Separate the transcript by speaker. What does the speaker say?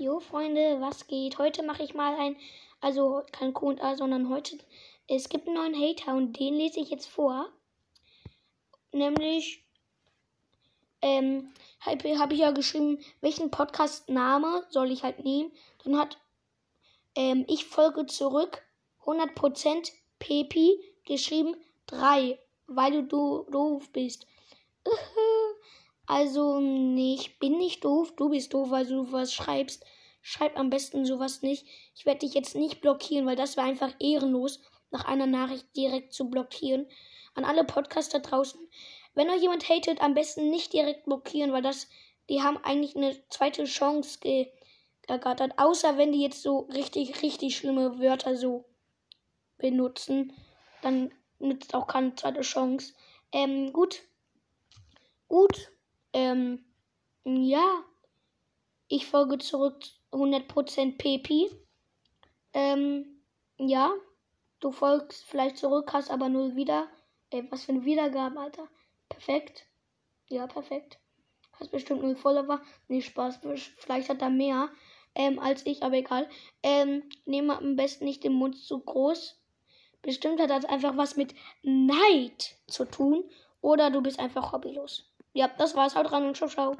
Speaker 1: Jo, Freunde, was geht? Heute mache ich mal ein, also kein Q&A, sondern heute, es gibt einen neuen Hater und den lese ich jetzt vor. Nämlich, ähm, habe hab ich ja geschrieben, welchen Podcast-Name soll ich halt nehmen. Dann hat, ähm, ich folge zurück, 100% Pepi, geschrieben 3, weil du, doof bist. Also, nee, ich bin nicht doof. Du bist doof, weil du was schreibst. Schreib am besten sowas nicht. Ich werde dich jetzt nicht blockieren, weil das wäre einfach ehrenlos, nach einer Nachricht direkt zu blockieren. An alle Podcaster draußen. Wenn euch jemand hatet, am besten nicht direkt blockieren, weil das, die haben eigentlich eine zweite Chance ergattert. Außer wenn die jetzt so richtig, richtig schlimme Wörter so benutzen. Dann nützt auch keine zweite Chance. Ähm, gut. Gut. Ähm, ja. Ich folge zurück 100% Pepi. Ähm, ja. Du folgst vielleicht zurück, hast aber null wieder. Ey, was für eine Wiedergabe, Alter. Perfekt. Ja, perfekt. Hast bestimmt null Follower. Nee, Spaß. Vielleicht hat er mehr ähm, als ich, aber egal. Ähm, nehme am besten nicht den Mund zu groß. Bestimmt hat das einfach was mit Neid zu tun. Oder du bist einfach hobbylos. Ja, das war's. Haut rein und ciao, ciao.